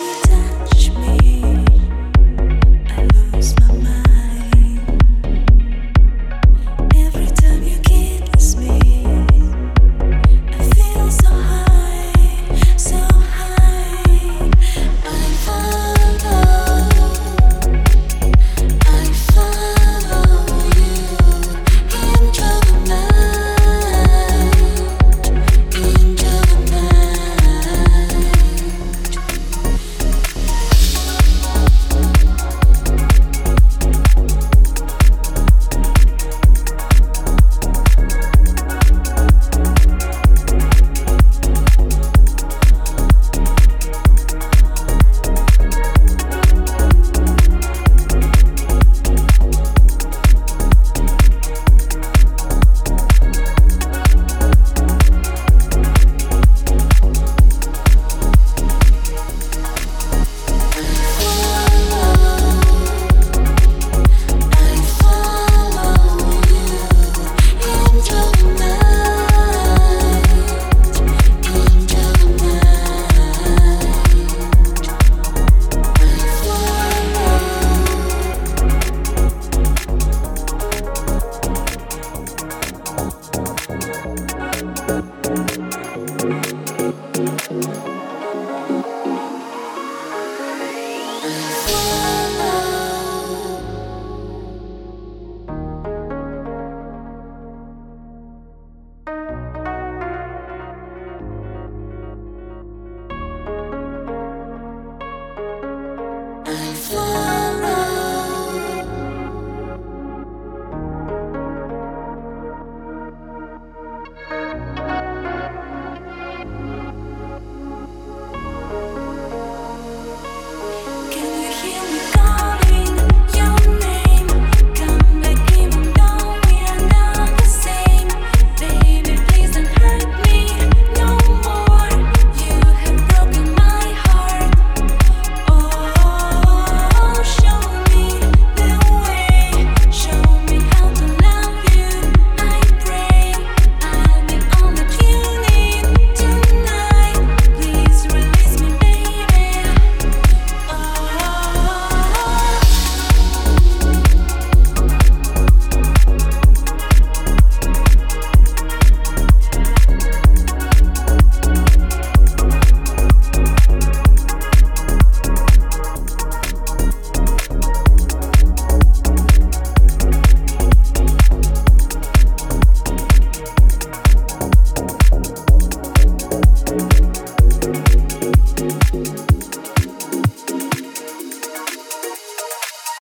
touch me.